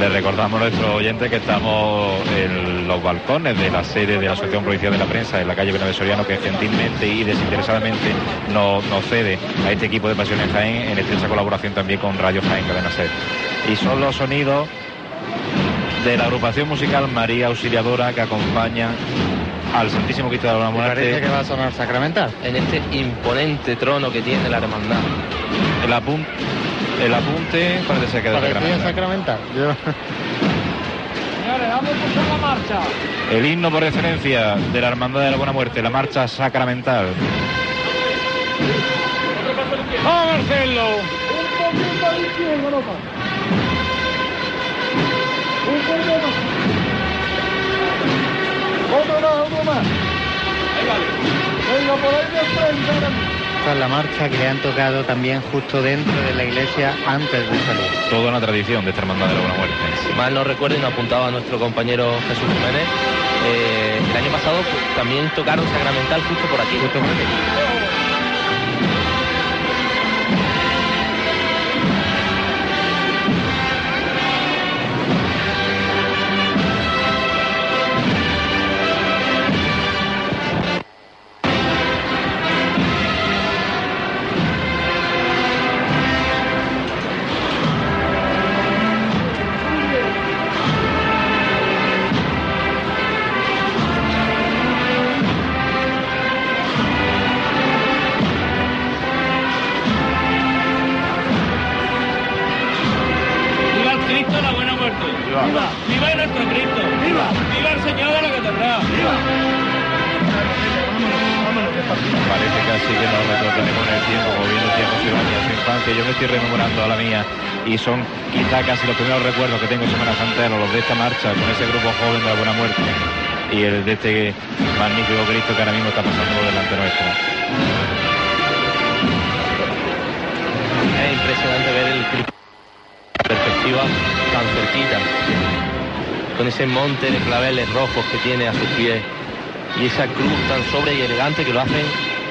Le recordamos a nuestros oyentes que estamos en los balcones de la sede de la Asociación Provincial de la Prensa en la calle Bernabé Soriano que gentilmente y desinteresadamente nos, cede a este equipo de Pasiones Jaén en estrecha colaboración también con Radio Jaén Cadena Ser. Y son los sonidos de la agrupación musical María Auxiliadora que acompaña al Santísimo Cristo de la Muerte. Parece que va a sonar sacramental. En este imponente trono que tiene la hermandad. El, apunte, el apunte parece ser que es sacramental. Señores, vamos a escuchar la marcha. El himno por excelencia de la Hermandad de la Buena Muerte, la marcha sacramental. ¡Vamos, Marcelo! Un poquito de izquierda, no Un poquito más. Otro más, otro más. Ahí vale. Venga, por ahí de frente esta es la marcha que le han tocado también justo dentro de la iglesia antes de salir. Toda una tradición de esta hermandad de la Buena Muerte. Si mal no recuerdo, y apuntaba a nuestro compañero Jesús Jiménez, eh, el año pasado también tocaron Sacramental justo por aquí. Justo por aquí. Y son quizá casi los primeros recuerdos que tengo Semana Santana, los de esta marcha con ese grupo joven de la Buena Muerte. Y el de este magnífico Cristo que ahora mismo está pasando por delante nuestro. Es impresionante ver el Cristo perspectiva tan cerquita, con ese monte de claveles rojos que tiene a sus pies y esa cruz tan sobre y elegante que lo hacen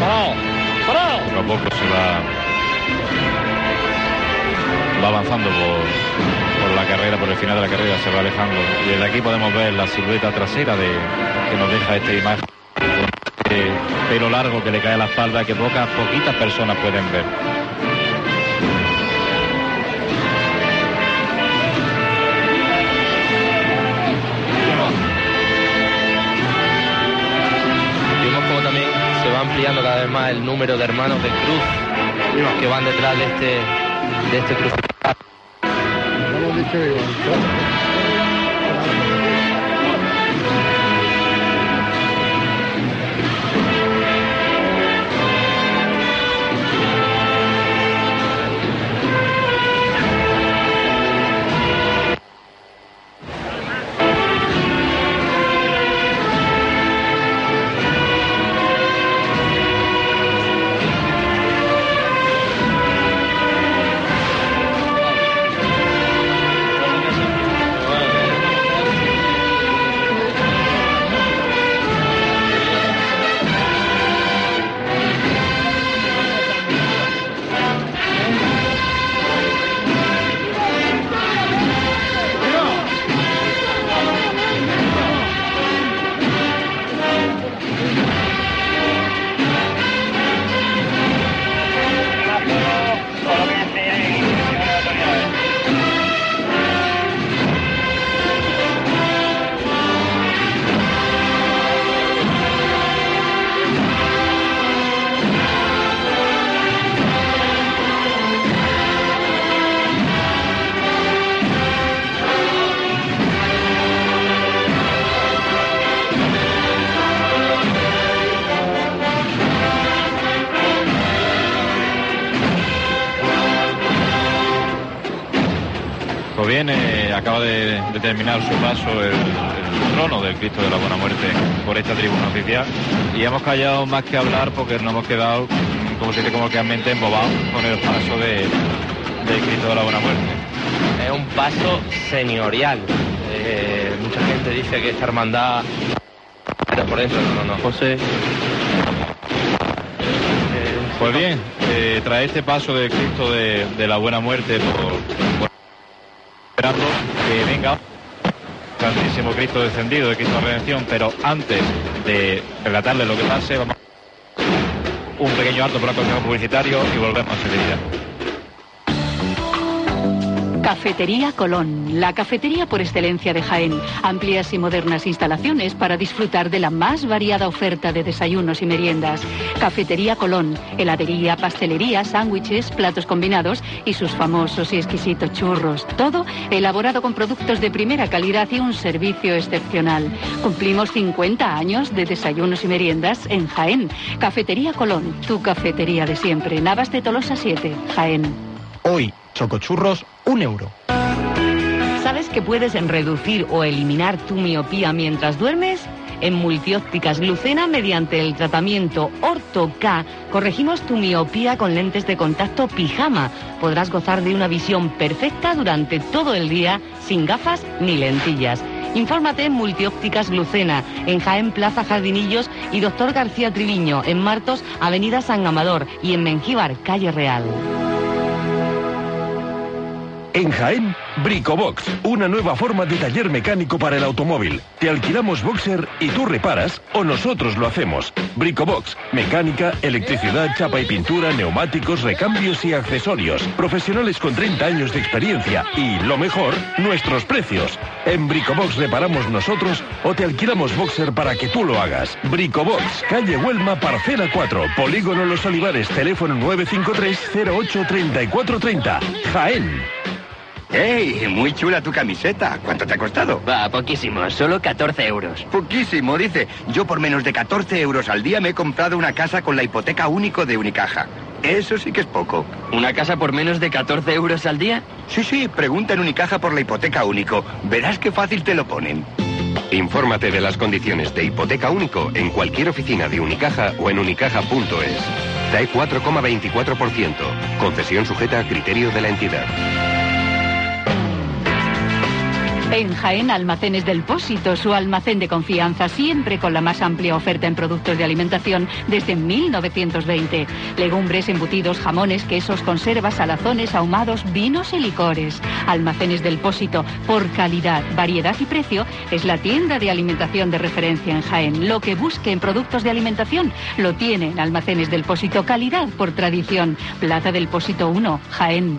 ¡Parado! Poco a poco se va, va avanzando por, la carrera, por el final de la carrera, se va alejando. Y desde aquí podemos ver la silueta trasera de, que nos deja esta imagen. De pelo largo que le cae a la espalda que pocas, poquitas personas pueden ver. Ampliando cada vez más el número de hermanos de cruz que van detrás de este, de este crucificado. Terminar su paso el, el trono del Cristo de la Buena Muerte por esta tribuna oficial y hemos callado más que hablar porque nos hemos quedado, como se dice coloquialmente, embobados con el paso de, del Cristo de la Buena Muerte. Es un paso señorial. Eh, mucha gente dice que esta hermandad... Pero por eso, no, no, José. Pues bien, eh, tras este paso del Cristo de, de la Buena Muerte por, por- esperando que venga Santísimo Cristo descendido de Cristo Redención, pero antes de relatarle lo que pase, vamos a un pequeño alto por la cuestión publicitario y volvemos enseguida. Cafetería Colón, la cafetería por excelencia de Jaén. Amplias y modernas instalaciones para disfrutar de la más variada oferta de desayunos y meriendas. Cafetería Colón, heladería, pastelería, sándwiches, platos combinados y sus famosos y exquisitos churros. Todo elaborado con productos de primera calidad y un servicio excepcional. Cumplimos 50 años de desayunos y meriendas en Jaén. Cafetería Colón, tu cafetería de siempre. Navas de Tolosa 7, Jaén. Hoy, chocochurros, un euro. ¿Sabes que puedes reducir o eliminar tu miopía mientras duermes? En Multiópticas Lucena, mediante el tratamiento Orto K, corregimos tu miopía con lentes de contacto pijama. Podrás gozar de una visión perfecta durante todo el día, sin gafas ni lentillas. Infórmate en Multiópticas Lucena, en Jaén Plaza Jardinillos y Doctor García Triviño, en Martos, Avenida San Amador y en Mengíbar, Calle Real. En Jaén, Bricobox, una nueva forma de taller mecánico para el automóvil. Te alquilamos boxer y tú reparas o nosotros lo hacemos. Bricobox, mecánica, electricidad, chapa y pintura, neumáticos, recambios y accesorios. Profesionales con 30 años de experiencia y, lo mejor, nuestros precios. En Bricobox reparamos nosotros o te alquilamos boxer para que tú lo hagas. Bricobox, calle Huelma, parcela 4, Polígono Los Olivares, teléfono 953 08 3430. Jaén. ¡Ey! Muy chula tu camiseta. ¿Cuánto te ha costado? Va, poquísimo, solo 14 euros. Poquísimo, dice. Yo por menos de 14 euros al día me he comprado una casa con la hipoteca único de Unicaja. Eso sí que es poco. ¿Una casa por menos de 14 euros al día? Sí, sí, pregunta en Unicaja por la hipoteca único. Verás qué fácil te lo ponen. Infórmate de las condiciones de hipoteca único en cualquier oficina de Unicaja o en unicaja.es. TAE 4,24%. Concesión sujeta a criterio de la entidad. En Jaén Almacenes del Pósito, su almacén de confianza, siempre con la más amplia oferta en productos de alimentación desde 1920. Legumbres, embutidos, jamones, quesos, conservas, salazones, ahumados, vinos y licores. Almacenes del Pósito, por calidad, variedad y precio, es la tienda de alimentación de referencia en Jaén. Lo que busque en productos de alimentación lo tiene en Almacenes del Pósito, calidad por tradición. Plaza del Pósito 1, Jaén.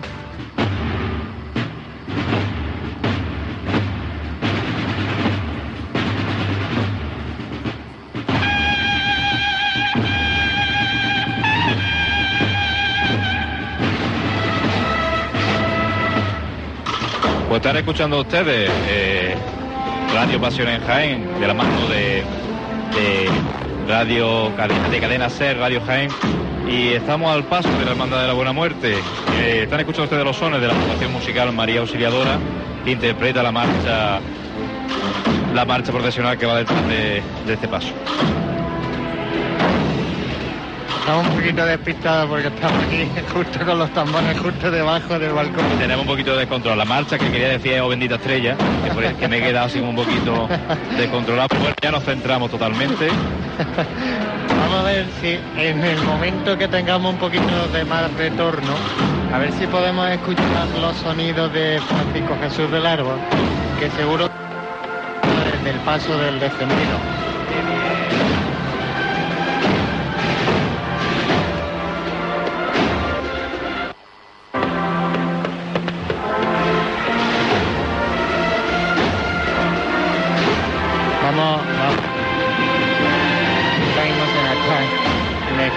Están escuchando ustedes eh, Radio Pasión en Jaén, de la mano de, Radio Cadena, de Cadena Ser, Radio Jaén. Y estamos al paso de la Hermandad de la Buena Muerte. Eh, están escuchando ustedes los sones de la formación musical María Auxiliadora, que interpreta la marcha la marcha profesional que va detrás de, de este paso. Estamos un poquito despistados porque estamos aquí justo con los tambores justo debajo del balcón. Tenemos un poquito de descontrol. La marcha que quería decir es Oh bendita estrella, que, por el que me he quedado así un poquito descontrolado. Pero bueno, ya nos centramos totalmente. Vamos a ver si en el momento que tengamos un poquito de más retorno, a ver si podemos escuchar los sonidos de Francisco Jesús del Árbol, que seguro del paso del descendido.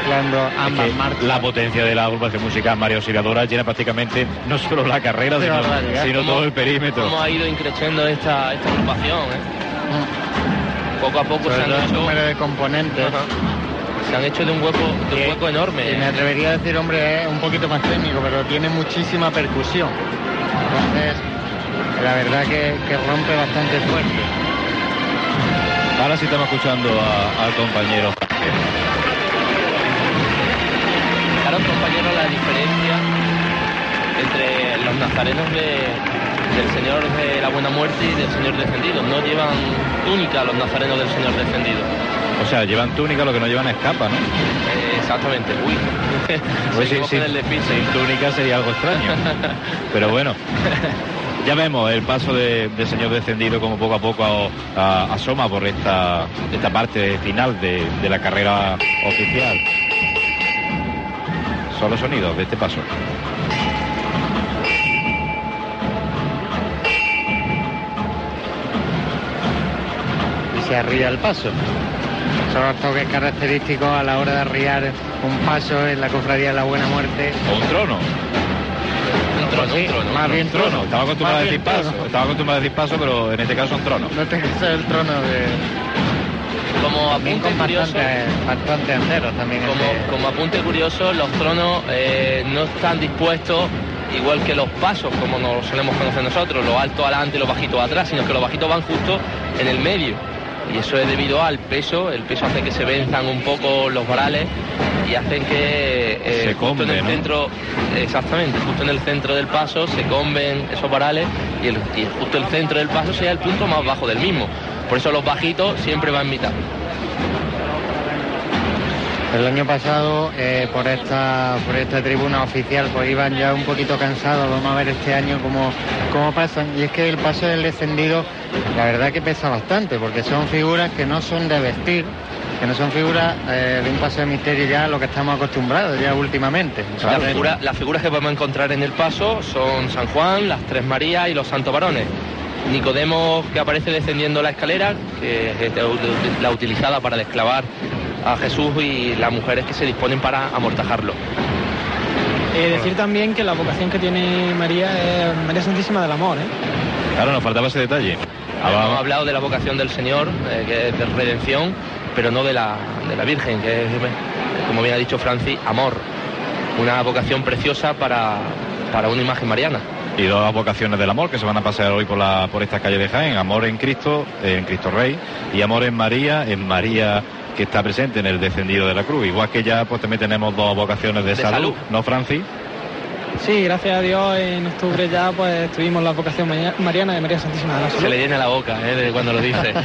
Mezclando ambas que marchas. la potencia de la agrupación musical María Auxiliadora llena prácticamente no solo la carrera, sino, barbaridad. sino todo el perímetro. Cómo ha ido increciendo esta, esta agrupación, ¿eh? Poco a poco Sobre se han todo el hecho... número de componentes. Ajá. Se han hecho de un hueco, de un hueco enorme. Y me atrevería a decir, hombre, es un poquito más técnico, pero tiene muchísima percusión. Entonces, la verdad que, que rompe bastante fuerte. Ahora sí estamos escuchando a- al compañero. Compañero, la diferencia entre los nazarenos de- del Señor de la Buena Muerte y del Señor Descendido. No llevan túnica los nazarenos del Señor Descendido. O sea, llevan túnica, lo que no llevan es capa, ¿no? Eh, exactamente. Uy. Pues sí, sí, sin túnica sería algo extraño. Pero bueno, ya vemos el paso de- Señor Descendido como poco a poco a- a- asoma por esta, esta parte final de, de la carrera oficial. Los sonidos de este paso. y se arría el paso. Son los toques característicos a la hora de arriar un paso en la cofradía de la Buena Muerte. O un trono. Un trono, sí, un trono. más bien trono. Trono. Estaba acostumbrado a decir paso. Estaba acostumbrado a decir paso, pero en este caso un trono. No te que ser el trono de... Como También apunte con curioso, bastante, bastante anderos también. como, este- como apunte curioso, los tronos eh, no están dispuestos igual que los pasos, como nos solemos conocer nosotros, los altos adelante y los bajitos atrás, sino que los bajitos van justo en el medio. Y eso es debido al peso, el peso hace que se venzan un poco los varales y hacen que eh, Se justo en combe, el ¿no? centro, exactamente, justo en el centro del paso se comben esos varales y, el, y justo el centro del paso sea el punto más bajo del mismo. Por eso los bajitos siempre van en mitad. El año pasado, eh, por esta por esta tribuna oficial, pues iban ya un poquito cansados. Vamos a ver este año cómo, cómo pasan. Y es que el paso del descendido, la verdad que pesa bastante, porque son figuras que no son de vestir, que no son figuras eh, de un paso de misterio ya a lo que estamos acostumbrados ya últimamente. La figura- las figuras que podemos encontrar en el paso son San Juan, las Tres Marías y los Santos Varones. Nicodemo que aparece descendiendo la escalera, que es la utilizada para desclavar a Jesús y las mujeres que se disponen para amortajarlo. Eh, decir también que la vocación que tiene María es María Santísima del Amor, ¿eh? Claro, nos faltaba ese detalle. Hemos hablado de la vocación del Señor, eh, que es de redención, pero no de la, de la Virgen, que es, eh, como bien ha dicho Francis, amor. Una vocación preciosa para, para una imagen mariana. Y dos vocaciones del amor que se van a pasear hoy por, la, por esta calle de Jaén. Amor en Cristo, eh, en Cristo Rey, y amor en María, en María que está presente en el descendido de la cruz. Igual que ya pues también tenemos dos vocaciones de, De salud, salud. ¿no, Francis? Sí, gracias a Dios en octubre ya pues tuvimos la vocación mariana de María Santísima de la Se Salud. le llena la boca eh, de cuando lo dice.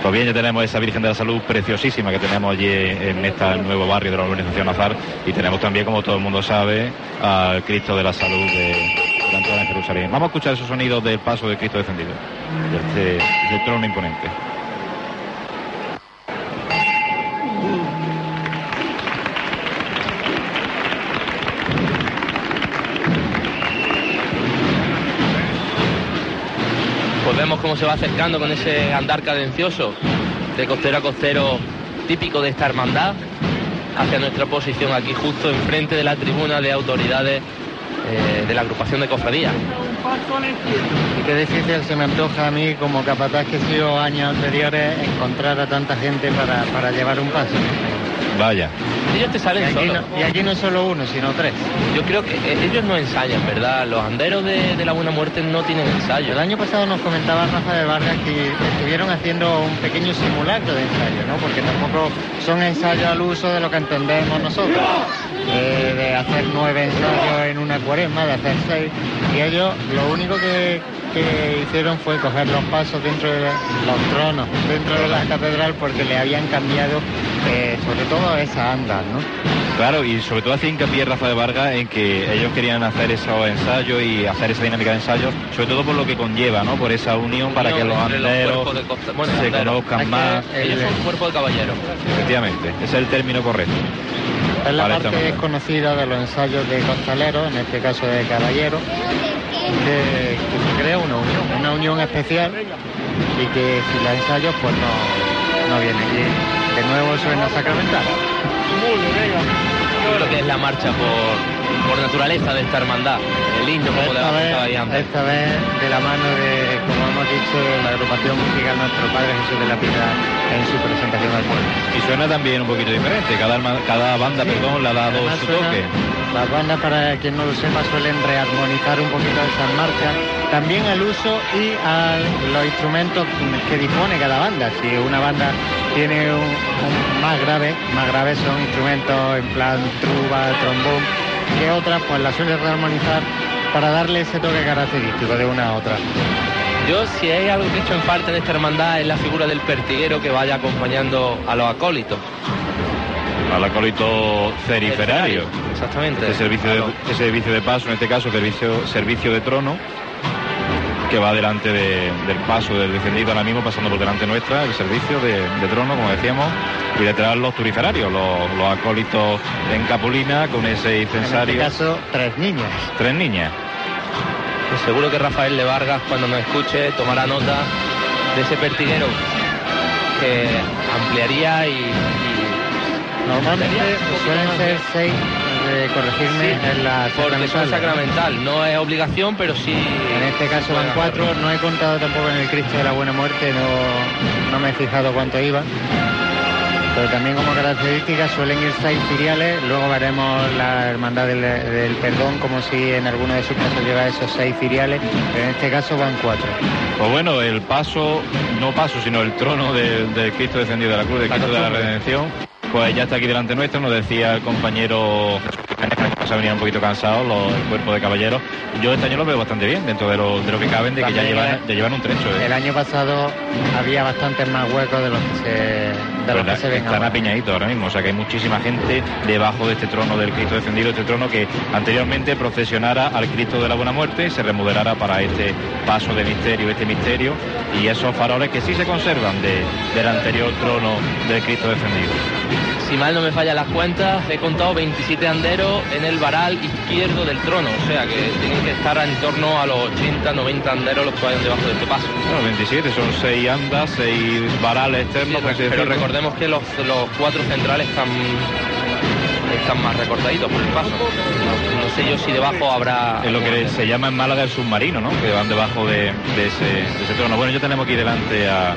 Pues bien, ya tenemos esa Virgen de la Salud preciosísima que tenemos allí en este nuevo barrio de la urbanización Azar y tenemos también, como todo el mundo sabe, al Cristo de la Salud de, Vamos a escuchar esos sonidos del paso de Cristo descendido, de este trono imponente. Pues vemos cómo se va acercando con ese andar cadencioso de costero a costero típico de esta hermandad hacia nuestra posición aquí justo enfrente de la tribuna de autoridades eh, de la agrupación de cofradías. Y qué difícil se me antoja a mí, como capataz que he sido años anteriores, encontrar a tanta gente para, para llevar un paso. Vaya. Ellos te Y salen aquí, solos. no, y aquí no solo uno, sino tres. Yo creo que eh, ellos no ensayan, ¿verdad? Los anderos de, de la Buena Muerte no tienen ensayo. El año pasado nos comentaba Rafa de Vargas que estuvieron haciendo un pequeño simulacro de ensayo, ¿no? Porque tampoco son ensayos al uso de lo que entendemos nosotros. Eh, de hacer nueve ensayos en una cuaresma, de hacer seis. Y ellos lo único que, que hicieron fue coger los pasos dentro de los tronos, dentro de la catedral, porque le habían cambiado eh, sobre todo esa andas, ¿no? Claro, y sobre todo hacía hincapié Rafa de Vargas en que ellos querían hacer esos ensayos y hacer esa dinámica de ensayos, sobre todo por lo que conlleva, ¿no? Por esa unión para que los los anderos de bueno, se conozcan Es más. Ellos son cuerpo de caballero. Efectivamente, ese es el término correcto. Es la Para parte desconocida de los ensayos de costaleros, en este caso de caballero, que, que se crea una unión, una unión especial y que si la ensayos pues no, no viene. Y de nuevo suena sacramental. Yo creo que es la marcha por, por naturaleza de esta hermandad. El himno como de Esta la vez, estaba ahí antes. esta vez de la mano de, como hemos dicho, la agrupación musical Nuestro Padre Jesús de la Piedad en su presentación al pueblo. Y suena también un poquito diferente. Cada, arma- cada banda, perdón, le ha dado Además su suena- toque. Las bandas, para quien no lo sepa, suelen rearmonizar un poquito esas marchas. También al uso y a los instrumentos que dispone cada banda. Si una banda tiene un, un más grave, más grave son instrumentos en plan truba, trombón, que otras pues las suele rearmonizar para darle ese toque característico de una a otra. Yo, si hay algo que he hecho en falta de esta hermandad, es la figura del pertiguero que vaya acompañando a los acólitos. Al acólito ceriferario. Exactamente. Este servicio de, este servicio de paso, en este caso servicio, servicio de trono, que va delante de- del paso del descendido ahora mismo, pasando por delante nuestra, el servicio de, de trono, como decíamos, y detrás los turiferarios, los, los acólitos en capulina con ese En incensario. este caso, tres niñas. Tres niñas. Pues seguro que Rafael de Vargas, cuando nos escuche, tomará nota de ese pertiguero que ampliaría y... y- Normalmente suelen ser seis, de corregirme, Sí, en la porque son sacramental. sacramental, no es obligación, pero sí... En este caso van cuatro, hacerlo. no he contado tampoco en el Cristo de la Buena Muerte, no, no me he fijado cuánto iba. Pero también como característica suelen ir seis filiales, luego veremos la Hermandad del, del Perdón como si en alguno de sus casos lleva esos seis filiales, pero en este caso van cuatro. Pues bueno, el paso, no paso, sino el trono del del Cristo descendido de la cruz, del Cristo de la redención, pues ya está aquí delante nuestro, nos decía el compañero que se venían un poquito cansados los, el cuerpo de caballeros. Yo este año lo veo bastante bien, dentro de lo, de lo que caben, de que ya llevan, ya llevan un trecho. ¿eh? El año pasado había bastantes más huecos de los que se, de los ¿Verdad? que se ven Están apiñaditos ahora mismo, o sea que hay muchísima gente debajo de este trono del Cristo descendido, este trono que anteriormente procesionara al Cristo de la Buena Muerte y se remodelara para este paso de misterio, este misterio, y esos faroles que sí se conservan de- del anterior trono del Cristo descendido. Si mal no me fallan las cuentas, he contado 27 anderos en el varal izquierdo del trono, o sea que tienen que estar en torno a los 80, 90 anderos los que vayan debajo de este paso. Bueno, 27, son seis andas, seis varales Sí, externos, pero recordemos que los, los cuatro centrales están están más recortaditos por el paso. No, no sé yo si debajo habrá... Es lo que se llama en Málaga el submarino, ¿no? Que van debajo de, de ese, de ese trono. Bueno, ya tenemos aquí delante a-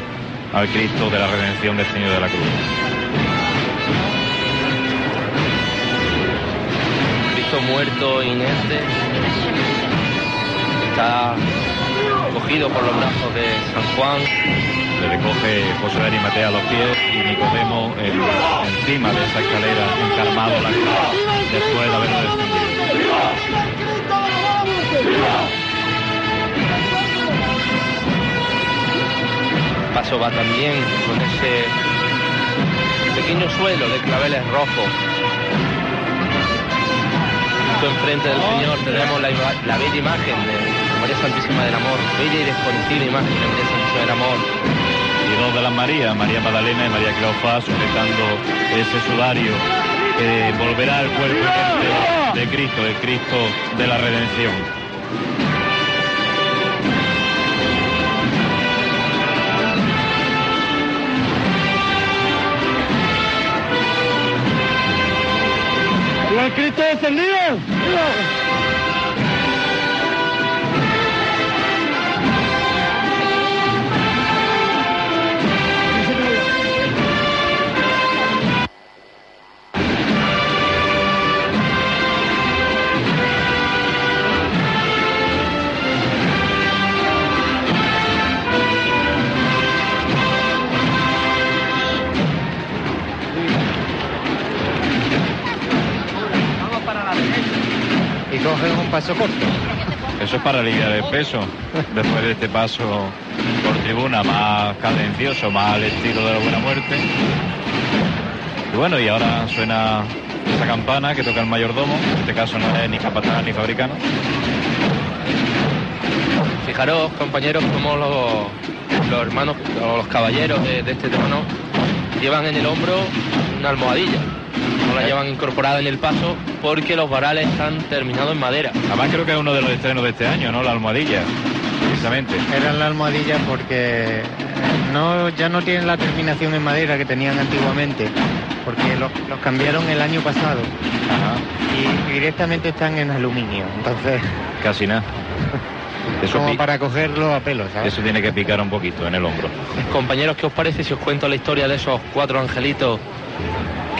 al Cristo de la Redención del Señor de la Cruz. Muerto, inerte. Está cogido por los brazos de San Juan. Le recoge José de Arimatea a los pies y Nicodemo en- encima de esa escalera, encarmado la cruz, después de haberlo descendido. Paso va también con ese pequeño suelo de claveles rojos. Justo enfrente del Señor tenemos la, la bella imagen de María Santísima del Amor, bella y desconocida imagen de María Santísima del Amor. Y dos de las Marías, María Magdalena y María Cleofás, sujetando ese sudario que volverá al cuerpo de Cristo, el Cristo de la Redención. El Cristo descendido! Corto. Eso es para aliviar el peso, después de este paso por tribuna más cadencioso, más al estilo de la buena muerte. Y bueno, y ahora suena esa campana que toca el mayordomo, en este caso no es ni capataz ni fabricano. Fijaros, compañeros, como los, los hermanos, o los caballeros de, de este trono llevan en el hombro una almohadilla. La llevan incorporada en el paso porque los varales están terminados en madera. Además creo que es uno de los estrenos de este año, ¿no? La almohadilla, precisamente. Eran la almohadilla porque eh, no, ya no tienen la terminación en madera que tenían antiguamente, porque los, los cambiaron el año pasado y directamente están en aluminio, entonces Casi nada. Eso, como para cogerlo a pelo, ¿sabes? eso tiene que picar un poquito en el hombro. Compañeros, ¿qué os parece si os cuento la historia de esos cuatro angelitos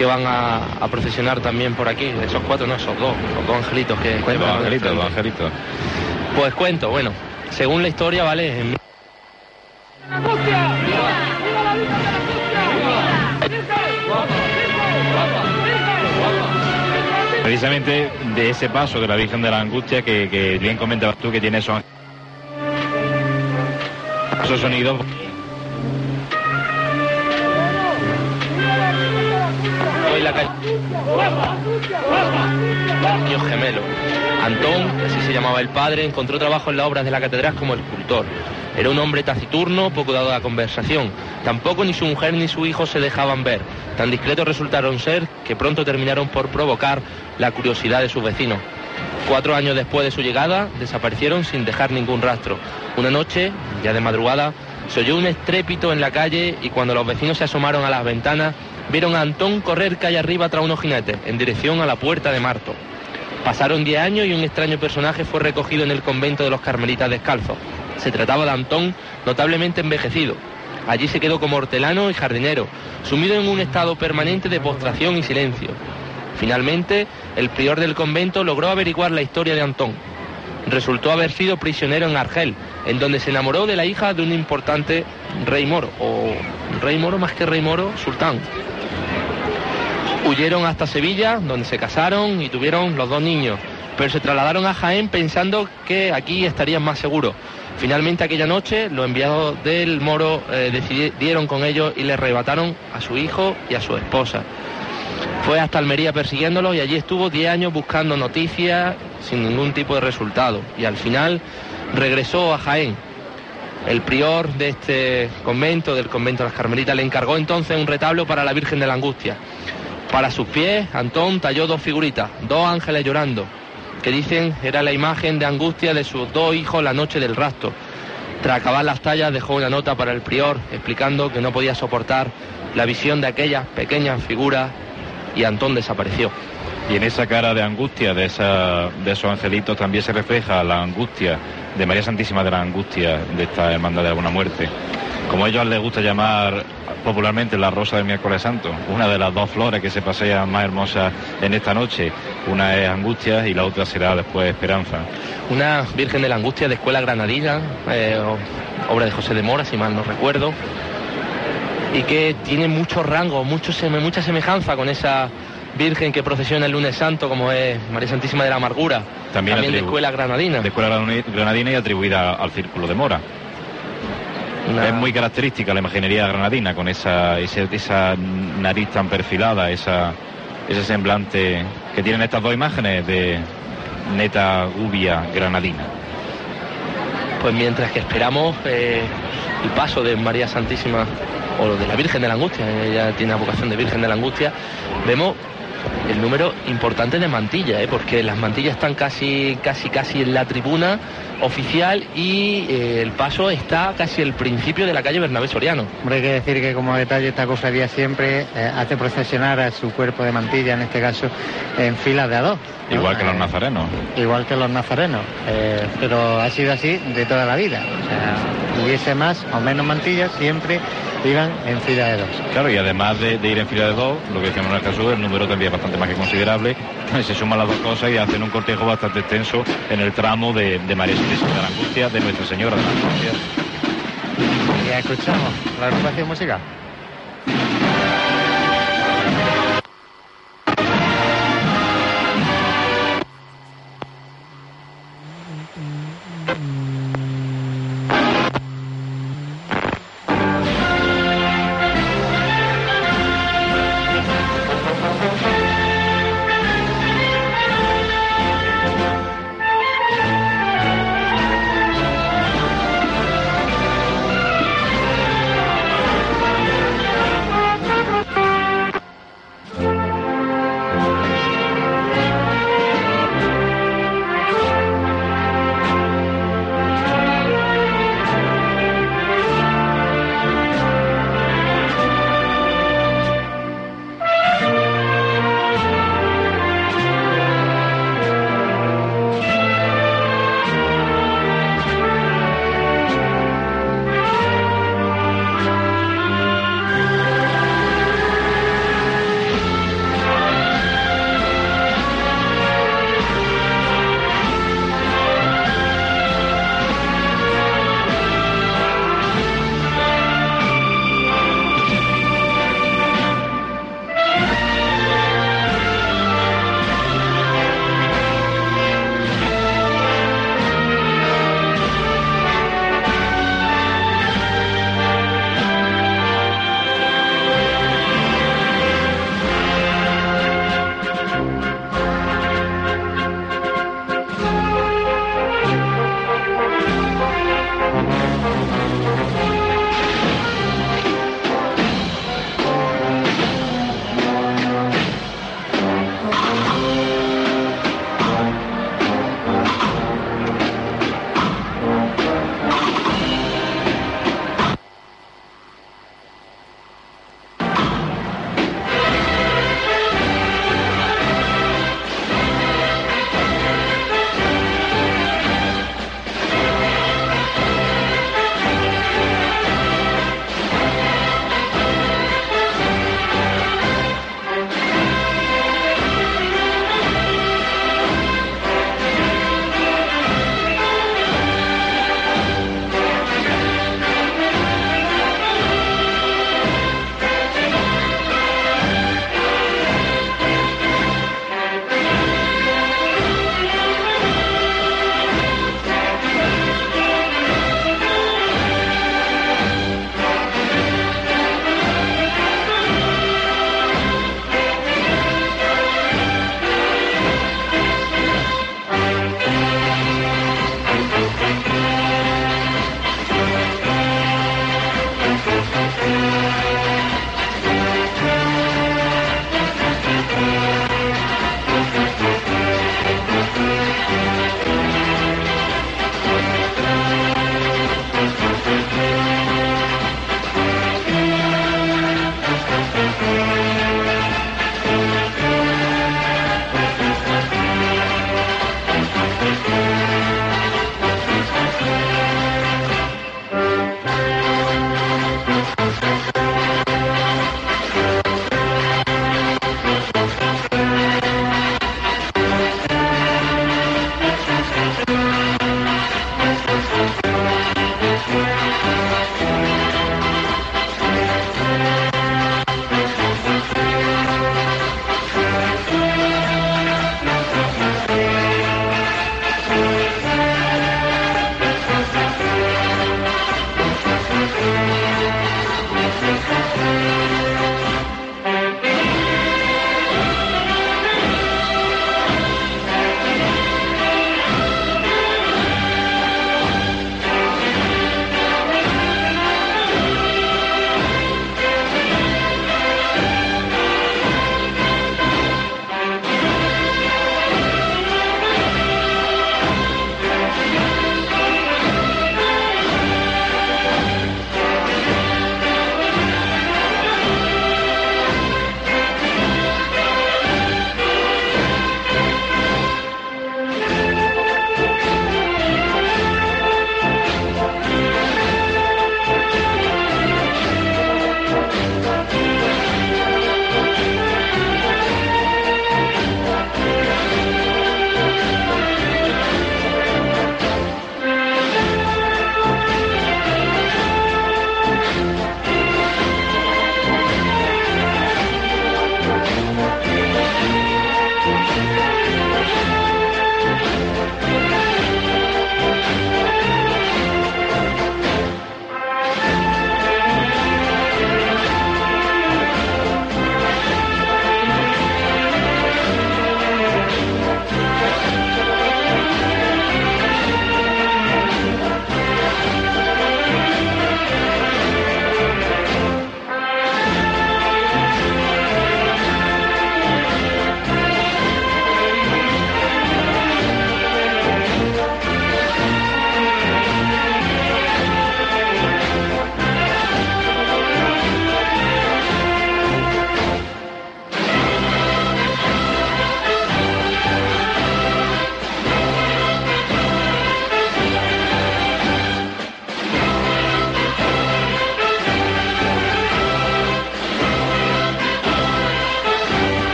que van a, a procesionar también por aquí? Esos cuatro, no, esos dos, los dos angelitos que... van angelitos, los angelitos. Pues cuento, bueno, según la historia, ¿vale? En- Precisamente de ese paso de la Virgen de la Angustia que, que bien comentabas tú que tiene esos, esos sonidos. Hoy la calle. Niño gemelo. Antón, que así se llamaba el padre, encontró trabajo en las obras de la catedral como escultor. Era un hombre taciturno, poco dado a la conversación. Tampoco ni su mujer ni su hijo se dejaban ver. Tan discretos resultaron ser que pronto terminaron por provocar la curiosidad de sus vecinos. Cuatro años después de su llegada, desaparecieron sin dejar ningún rastro. Una noche, ya de madrugada, se oyó un estrépito en la calle y cuando los vecinos se asomaron a las ventanas, vieron a Antón correr calle arriba tras unos jinetes, en dirección a la puerta de Marto. Pasaron diez años y un extraño personaje fue recogido en el convento de los Carmelitas Descalzos. Se trataba de Antón, notablemente envejecido. Allí se quedó como hortelano y jardinero, sumido en un estado permanente de postración y silencio. Finalmente, el prior del convento logró averiguar la historia de Antón. Resultó haber sido prisionero en Argel, en donde se enamoró de la hija de un importante rey moro, o rey moro más que rey moro, sultán. Huyeron hasta Sevilla, donde se casaron y tuvieron los dos niños, pero se trasladaron a Jaén pensando que aquí estarían más seguros. Finalmente aquella noche los enviados del moro eh, decidieron con ellos y le arrebataron a su hijo y a su esposa. Fue hasta Almería persiguiéndolo y allí estuvo 10 años buscando noticias sin ningún tipo de resultado. Y al final regresó a Jaén. El prior de este convento, del convento de las Carmelitas, le encargó entonces un retablo para la Virgen de la Angustia. Para sus pies, Antón talló dos figuritas, dos ángeles llorando, que dicen era la imagen de angustia de sus dos hijos la noche del rapto. Tras acabar las tallas dejó una nota para el prior explicando que no podía soportar la visión de aquellas pequeñas figuras y Antón desapareció. Y en esa cara de angustia de, esa, de esos angelitos también se refleja la angustia de María Santísima de la Angustia de esta Hermandad de la Buena Muerte. Como a ellos les gusta llamar popularmente la rosa del miércoles santo, una de las dos flores que se pasean más hermosas en esta noche. Una es angustia y la otra será después esperanza. Una Virgen de la Angustia de Escuela Granadina, eh, obra de José de Mora, si mal no recuerdo, y que tiene mucho rango, mucho mucha semejanza con esa Virgen que procesiona el lunes santo, como es María Santísima de la Amargura, También, de Escuela Granadina. De escuela Granadi- granadina y atribuida al círculo de Mora. Una- Es muy característica la imaginería granadina con esa, esa nariz tan perfilada, esa, ese semblante que tienen estas dos imágenes de neta uvia granadina. Pues mientras que esperamos eh, el paso de María Santísima o de la Virgen de la Angustia, ella tiene la vocación de Virgen de la Angustia, vemos el número importante de mantillas, ¿eh? porque las mantillas están casi, casi, casi en la tribuna oficial y eh, el paso está casi al principio de la calle Bernabé Soriano. Hombre, hay que decir que como detalle esta cofradía siempre eh, hace procesionar a su cuerpo de mantilla, en este caso en filas de a dos. ¿no? Igual que los Eh, nazarenos. Igual que los nazarenos, eh, pero ha sido así de toda la vida. O sea, hubiese más o menos mantillas, siempre iban en fila de dos. Claro, y además de, de ir en fila de dos, lo que decíamos en el caso, el número también es bastante más que considerable. Se suman las dos cosas y hacen un cortejo bastante extenso en el tramo de, de María Santísima de la Angustia, de Nuestra Señora de la Angustia. Ya escuchamos la agrupación musical.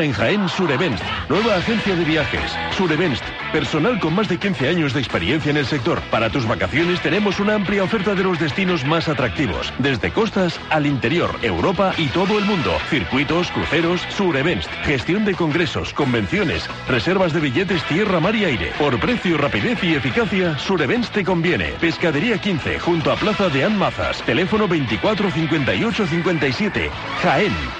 En Jaén, Surevents, nueva agencia de viajes. Surevents, personal con más de 15 años de experiencia en el sector. Para tus vacaciones tenemos una amplia oferta de los destinos más atractivos, desde costas al interior, Europa y todo el mundo. Circuitos, cruceros, Surevents, gestión de congresos, convenciones, reservas de billetes tierra, mar y aire. Por precio, rapidez y eficacia, Surevents te conviene. Pescadería 15, junto a Plaza de Anmazas. Teléfono 24 58 57. Jaén.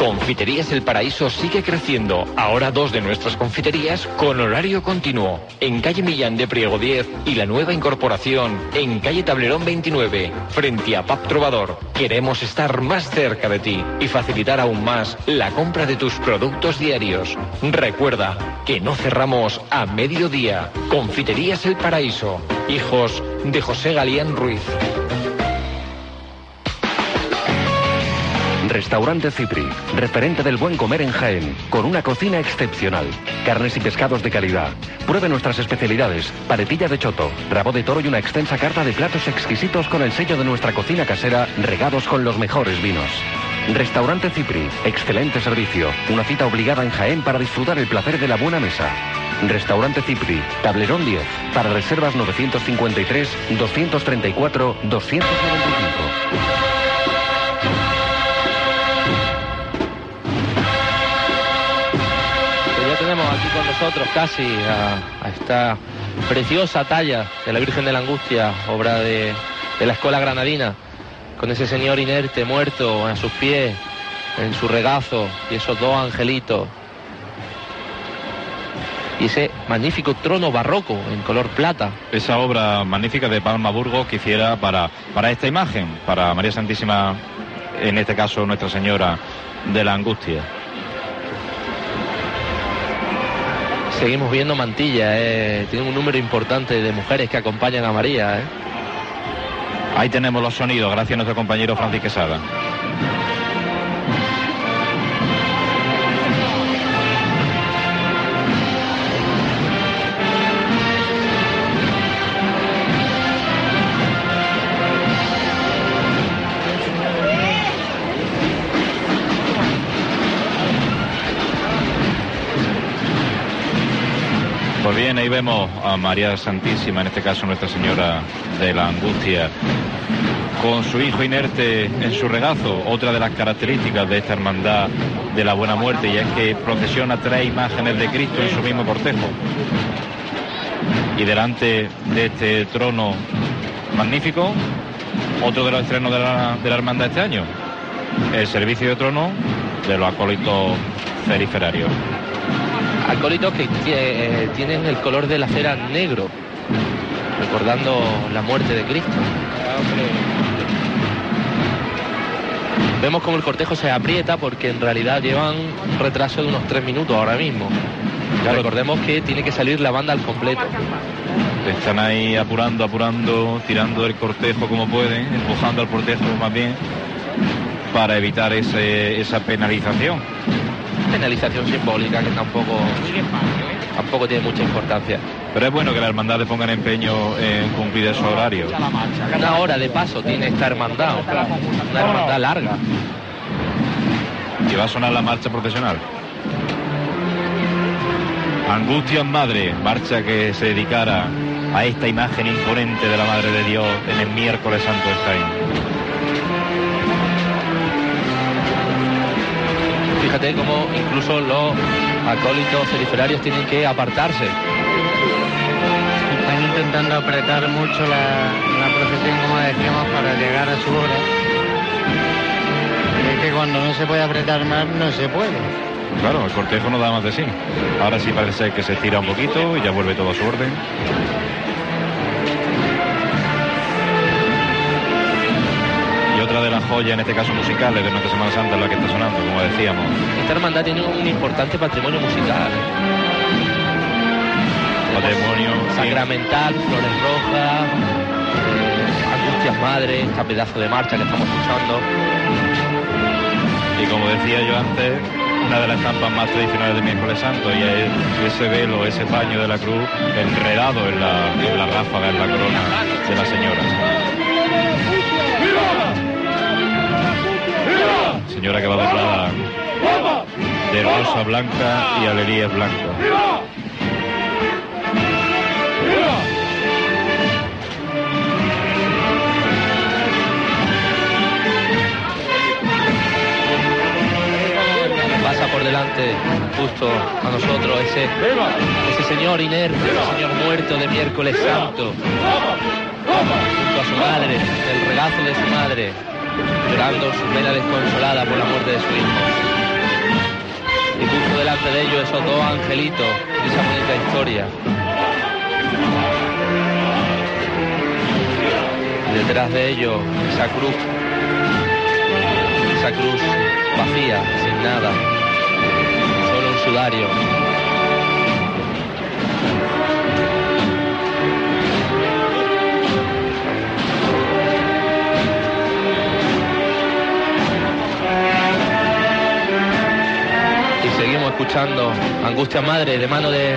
Confiterías El Paraíso sigue creciendo. Ahora dos de nuestras confiterías con horario continuo. En calle Millán de Priego 10 y la nueva incorporación en calle Tablerón 29, frente a Pap Trovador. Queremos estar más cerca de ti y facilitar aún más la compra de tus productos diarios. Recuerda que no cerramos a mediodía. Confiterías El Paraíso. Hijos de José Galián Ruiz. Restaurante Cipri, referente del buen comer en Jaén, con una cocina excepcional. Carnes y pescados de calidad. Pruebe nuestras especialidades, paletilla de choto, rabo de toro y una extensa carta de platos exquisitos con el sello de nuestra cocina casera, regados con los mejores vinos. Restaurante Cipri, excelente servicio, una cita obligada en Jaén para disfrutar el placer de la buena mesa. Restaurante Cipri, Tablerón 10, para reservas 953 234 295. Nosotros casi a, esta preciosa talla de la Virgen de la Angustia, obra de, de la Escuela Granadina, con ese señor inerte, muerto a sus pies, en su regazo, y esos dos angelitos. Y ese magnífico trono barroco en color plata. Esa obra magnífica de Palma Burgos que hiciera para, para esta imagen, para María Santísima, en este caso Nuestra Señora de la Angustia. Seguimos viendo mantilla, eh. tiene un número importante de mujeres que acompañan a María. Eh. Ahí tenemos los sonidos, gracias a nuestro compañero Francis Quesada. Bien, ahí vemos a María Santísima, en este caso Nuestra Señora de la Angustia, con su hijo inerte en su regazo, otra de las características de esta hermandad de la Buena Muerte, y es que procesiona tres imágenes de Cristo en su mismo cortejo. Y delante de este trono magnífico, otro de los estrenos de la, de la hermandad este año, el servicio de trono de los acólitos periferarios. Acólitos que eh, tienen el color de la cera negro, recordando la muerte de Cristo. Vemos como el cortejo se aprieta porque en realidad llevan un retraso de unos tres minutos ahora mismo. Ya recordemos que tiene que salir la banda al completo. Están ahí apurando, apurando, tirando el cortejo como pueden, empujando al cortejo más bien, para evitar esa penalización. Penalización simbólica que tampoco, tampoco tiene mucha importancia. Pero es bueno que la hermandad le pongan empeño en cumplir esos horarios. Una hora de paso tiene esta hermandad, una hermandad larga. Y va a sonar la marcha profesional. Angustias Madre, marcha que se dedicara a esta imagen imponente de la Madre de Dios en el miércoles santo de Jaén. Fíjate cómo incluso los acólitos periferarios tienen que apartarse. Están intentando apretar mucho la, la procesión, como decíamos, para llegar a su hora. Y es que cuando no se puede apretar más, no se puede. Claro, el cortejo no da más de sí. Ahora sí parece que se estira un poquito y ya vuelve todo a su orden. Joyas, en este caso musicales, de nuestra Semana Santa, la que está sonando, como decíamos. Esta hermandad tiene un importante patrimonio musical. Patrimonio. Sacramental, Flores Rojas, eh, Angustias Madre, esta pedazo de marcha que estamos escuchando. Y como decía yo antes, una de las estampas más tradicionales de miércoles santo y es ese velo, ese paño de la cruz enredado en la, en la ráfaga, en la corona de la señora. Señora que va doblada. De rosa blanca y alerías blancas. Pasa por delante, justo a nosotros, ese, ese señor inerte, ese señor muerto de miércoles santo, junto a su madre, el regazo de su madre, llorando su pena desconsolada por la muerte de su hijo. Y justo delante de ellos esos dos angelitos, esa bonita historia. Y detrás de ellos, esa cruz, esa cruz vacía, sin nada, solo un sudario. Escuchando Angustia Madre de mano de,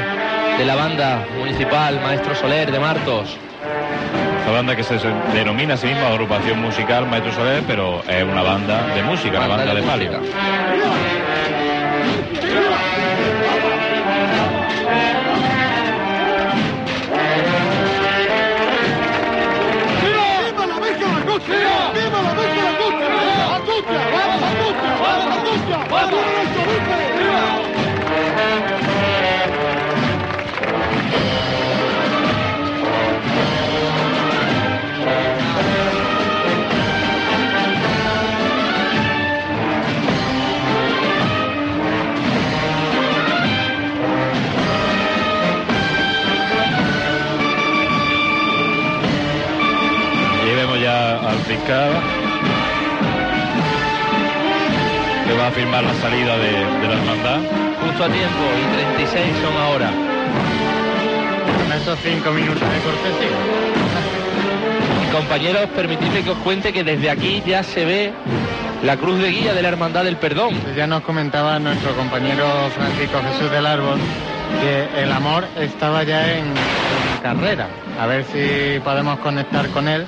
de la banda municipal Maestro Soler de Martos. La banda que se denomina a sí misma agrupación musical Maestro Soler, pero es una banda de música, una banda de palio. ¡Viva la Virgen de Angustia! ¡Viva la Angustia! ¡Angustia! ¡Vamos, Angustia! ¡Vamos, Angustia! ¡Vamos, que va a firmar la salida de, de la hermandad. Justo a tiempo y 36 son ahora. Con esos cinco minutos de cortesía. Y compañeros, permitidme que os cuente que desde aquí ya se ve la cruz de guía de la Hermandad del Perdón. Ya nos comentaba nuestro compañero Francisco Jesús del Árbol que el amor estaba ya en, en carrera. A ver si podemos conectar con él.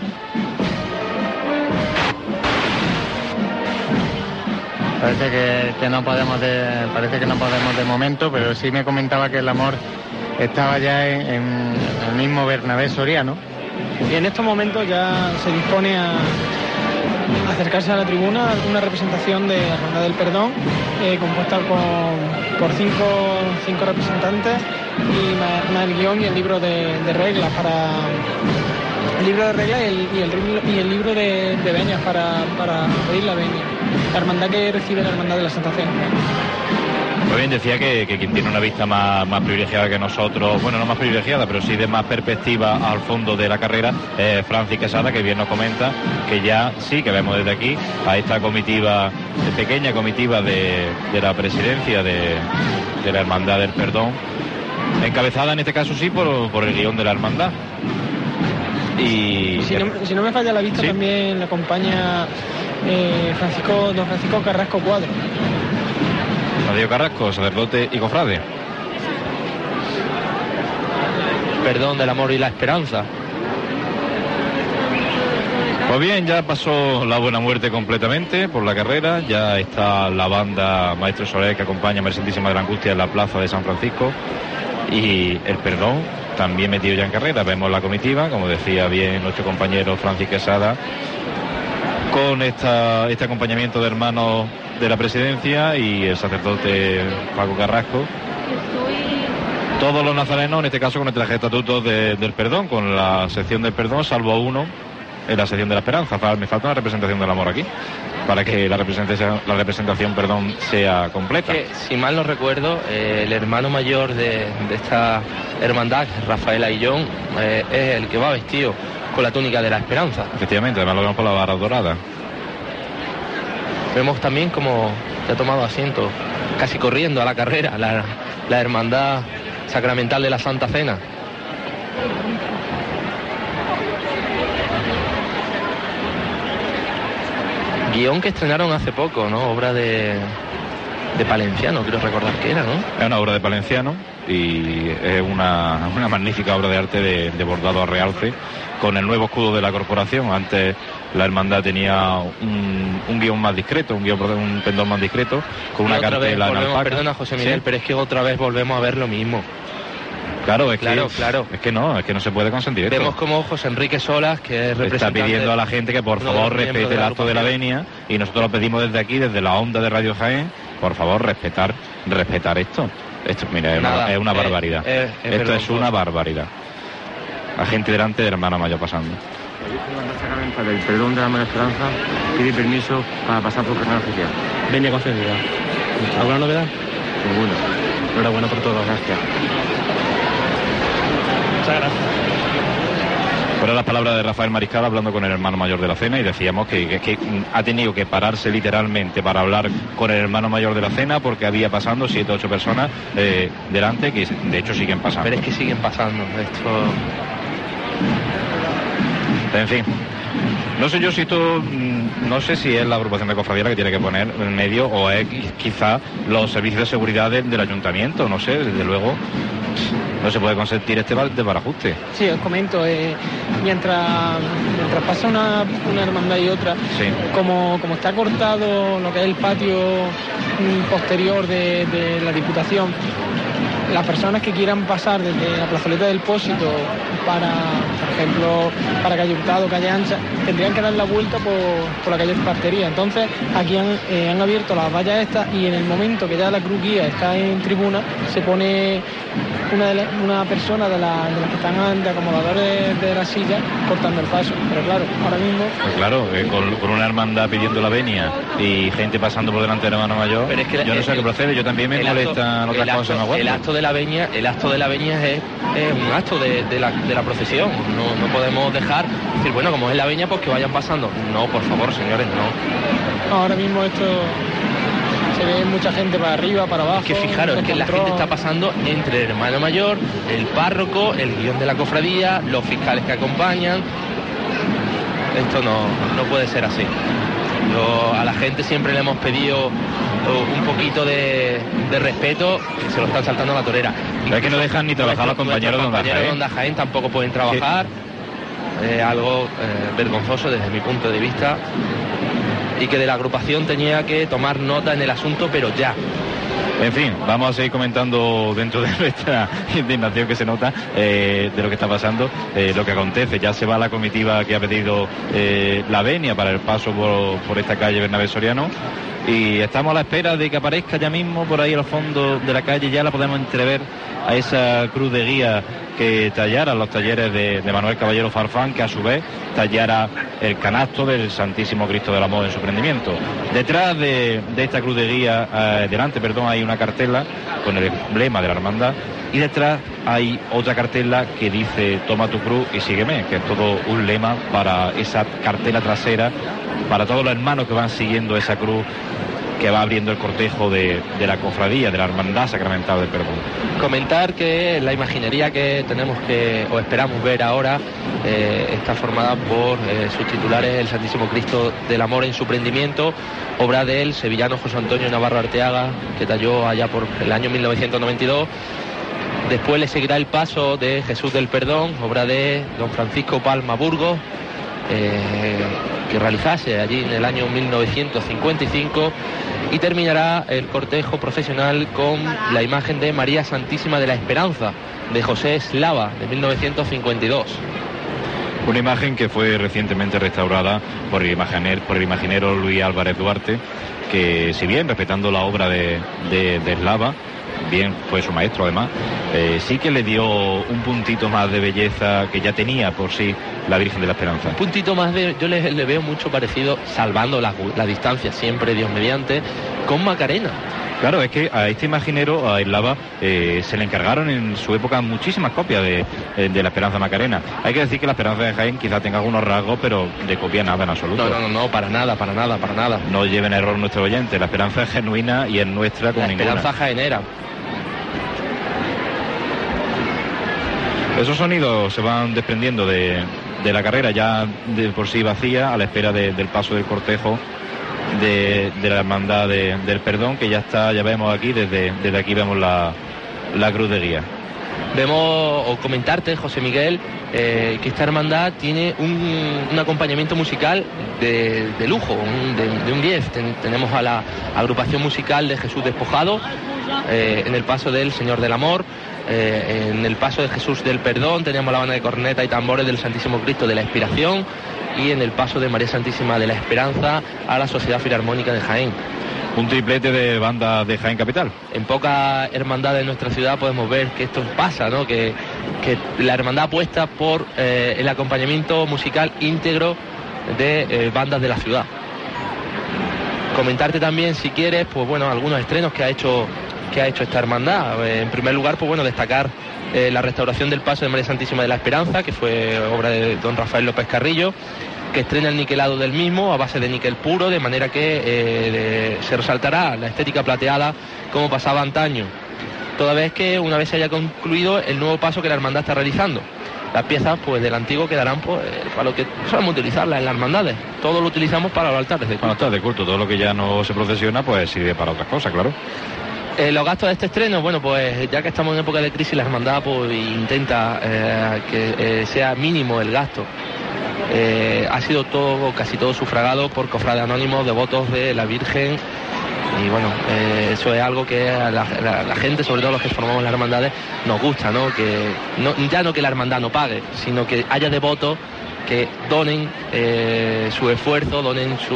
Parece que, que no podemos de, parece que no podemos de momento, pero sí me comentaba que el amor estaba ya en, el mismo Bernabé Soriano. Y en estos momentos ya se dispone a acercarse a la tribuna una representación de la Ronda del Perdón, eh, compuesta con- por cinco, cinco representantes y más, el guion y el libro de, reglas para el libro de reglas y el, y el, y el libro de, de veñas para, para pedir la veña. La hermandad que recibe la hermandad de la Santa Cena. Pues bien, decía que, que quien tiene una vista más, más privilegiada que nosotros, bueno, no más privilegiada, pero sí de más perspectiva al fondo de la carrera, es Francis Quesada, que bien nos comenta que ya sí que vemos desde aquí a esta comitiva, pequeña comitiva de, de la presidencia de, de la Hermandad del Perdón, encabezada en este caso sí por, por el guion de la Hermandad. Y Si no, si no me falla la vista, también le acompaña eh, Francisco, don Francisco Carrasco Cuadro. Mario Carrasco, sacerdote y cofrade. Perdón del amor y la esperanza. Pues bien, ya pasó la buena muerte completamente por la carrera, ya está la banda Maestro Soler que acompaña a María Santísima de la Angustia en la plaza de San Francisco y el perdón también metido ya en carrera. Vemos la comitiva, como decía bien nuestro compañero Francis Quesada, con este acompañamiento de hermanos de la presidencia y el sacerdote Paco Carrasco. Todos los nazarenos, en este caso con el estatuto de- del perdón, con la sección del perdón, salvo uno en la sección de la esperanza. Me falta una representación del amor aquí, para que la representación, la representación perdón, sea completa. Que, si mal no recuerdo, eh, el hermano mayor de, de esta hermandad, Rafael Aillón, eh, es el que va vestido con la túnica de la esperanza. Efectivamente, además lo vemos por la barra dorada. Vemos también como se ha tomado asiento, casi corriendo a la carrera, la, la hermandad sacramental de la Santa Cena. Guión que estrenaron hace poco, ¿no? Obra de, de Palenciano, quiero recordar que era, ¿no? Es una obra de Palenciano y es una, una magnífica obra de arte de, de bordado a realce con el nuevo escudo de la corporación. Antes la hermandad tenía un, un guion más discreto, un guion, un pendón más discreto, con una Y cartela en volvemos- alpaca. Perdona, José Miguel, Sí. pero es que otra vez volvemos a ver lo mismo. Claro, es Claro, que, claro. Es que no, es que no se puede consentir esto. Vemos como José Enrique Solas, que es Está pidiendo a la gente que por favor respete el acto de la venia y nosotros lo pedimos desde aquí, desde la onda de Radio Jaén, por favor respetar, respetar esto. Esto, mira, es una, es una eh, barbaridad. eh, es esto es una barbaridad. La gente delante de hermano mayor pasando. Para el perdón de la mala esperanza, pide permiso para pasar por carnal oficial. Venía concedida. ¿Alguna novedad? Ninguna. Enhorabuena por todo. Gracias. Muchas gracias. Fueron las palabras de Rafael Mariscal hablando con el hermano mayor de la cena y decíamos que, que- que, ha tenido que pararse literalmente para hablar con el hermano mayor de la cena porque había pasando siete o ocho personas eh, delante que de hecho siguen pasando. Pero es que siguen pasando. Esto... En fin. No sé yo si esto, mm, no sé si es la agrupación de cofradía la que tiene que poner en medio o es qui- quizá los servicios de seguridad del, del ayuntamiento, no sé, desde luego no se puede consentir este ba- desbarajuste. Sí, os comento, eh, mientras, mientras pasa una, una hermandad y otra, Sí. como, como está cortado lo que es el patio mm, posterior de, de la Diputación, las personas que quieran pasar desde la plazoleta del Pósito para, por ejemplo, para calle Hurtado, calle Ancha, tendrían que dar la vuelta por, por la calle Espartería. Entonces, aquí han, eh, han abierto las vallas estas y en el momento que ya la cruz guía está en tribuna, se pone una, de la- una persona de, la- de las que están de acomodadores de la silla cortando el paso. Pero claro, ahora mismo Pues claro, eh, con, con una hermandad pidiendo la venia y gente pasando por delante del hermano mayor, Pero es que yo no sé qué procede, yo también me molestan otras acto- cosas, no. El acto de la veña, el acto de la veña es, es un acto de, de la, de la procesión. No, no podemos dejar decir, bueno, como es la veña, pues que vayan pasando. No, por favor, señores, no. ahora mismo esto se ve mucha gente para arriba, para abajo. Es que fijaros, es que la gente está pasando entre el hermano mayor, el párroco, el guion de la cofradía, los fiscales que acompañan. Esto no, no puede ser así. Yo a la gente siempre le hemos pedido uh, un poquito de, de respeto, que se lo están saltando a la torera. es que no dejan ni trabajar los compañeros de Onda compañeros Jaén. de Onda Jaén tampoco pueden trabajar. Eh, algo eh, vergonzoso desde mi punto de vista. Y que de la agrupación tenía que tomar nota en el asunto, pero ya. En fin, vamos a seguir comentando dentro de nuestra indignación que se nota eh, de lo que está pasando, eh, lo que acontece. Ya se va la comitiva que ha pedido eh, la venia para el paso por, por esta calle Bernabé Soriano y estamos a la espera de que aparezca ya mismo por ahí al fondo de la calle, ya la podemos entrever a esa cruz de guía que tallara los talleres de, Manuel Caballero Farfán, que a su vez tallara el canasto del Santísimo Cristo del Amor en su prendimiento. Detrás de, de esta cruz de guía, eh, delante, perdón, hay una cartela con el emblema de la hermandad y detrás hay otra cartela que dice toma tu cruz y sígueme, que es todo un lema para esa cartela trasera, para todos los hermanos que van siguiendo esa cruz que va abriendo el cortejo de, la cofradía, de la hermandad sacramental del perdón. Comentar que la imaginería que tenemos que o esperamos ver ahora eh, está formada por eh, sus titulares el Santísimo Cristo del Amor en su prendimiento, obra del sevillano José Antonio Navarro Arteaga, que talló allá por el año 1992. Después le seguirá el paso de Jesús del Perdón, obra de don Francisco Palma Burgos, eh, que realizase allí en el año 1955 y terminará el cortejo profesional con la imagen de María Santísima de la Esperanza de José Eslava de 1952. Una imagen que fue recientemente restaurada por el imaginero, Luis Álvarez Duarte, que si bien respetando la obra de, de, de Eslava, bien fue su maestro además, eh, sí que le dio un puntito más de belleza que ya tenía por sí la Virgen de la Esperanza. Un puntito más de, yo le, le veo mucho parecido, salvando la, la distancia siempre, Dios mediante, con Macarena. Claro, es que a este imaginero, a Eslava, eh, se le encargaron en su época muchísimas copias de, eh, de la Esperanza Macarena. Hay que decir que la Esperanza de Jaén quizá tenga algunos rasgos, pero de copia nada en absoluto. No, no, no, no, para nada, para nada, para nada. No lleven error nuestro oyente, la Esperanza es genuina y es nuestra como La ninguna. esperanza jaenera. Esos sonidos se van desprendiendo de, de la carrera ya de por sí vacía a la espera de- del paso del cortejo de, de la hermandad de- del perdón, que ya está, ya vemos aquí, desde, desde aquí vemos la, la cruz de guía. Vemos, o comentarte, José Miguel, eh, que esta hermandad tiene un, un acompañamiento musical de, de lujo, de, un 10. Ten- tenemos a la agrupación musical de Jesús Despojado, eh, en el paso del Señor del Amor, eh, en el paso de Jesús del Perdón tenemos la banda de corneta y tambores del Santísimo Cristo de la Expiración y en el paso de María Santísima de la Esperanza a la Sociedad Filarmónica de Jaén. Un triplete de bandas de Jaén Capital. En pocas hermandades de nuestra ciudad podemos ver que esto pasa, ¿no? que, que la hermandad apuesta por eh, el acompañamiento musical íntegro de eh, bandas de la ciudad. Comentarte también, si quieres, pues bueno, algunos estrenos que ha hecho, que ha hecho esta hermandad. Eh, en primer lugar, pues bueno, destacar eh, la restauración del paso de María Santísima de la Esperanza, que fue obra de don Rafael López Carrillo, que estrena el niquelado del mismo a base de níquel puro, de manera que eh, de- se resaltará la estética plateada como pasaba antaño. Toda vez que una vez se haya concluido el nuevo paso que la hermandad está realizando. Las piezas pues del antiguo quedarán pues, eh, para lo que solemos utilizarlas en las hermandades. Todo lo utilizamos para los altares de Bueno, está de culto, todo lo que ya no se procesiona, pues sirve para otras cosas, claro. Eh, los gastos de este estreno, bueno, pues ya que estamos en época de crisis, la hermandad pues, intenta eh, que eh, sea mínimo el gasto. Ha sido todo, casi todo sufragado por cofrades anónimos, devotos de la Virgen. Y bueno, eso es algo que a la, gente, sobre todo los que formamos las hermandades, nos gusta, ¿no? Que ya no que la hermandad no pague, sino que haya devotos que donen su esfuerzo, donen su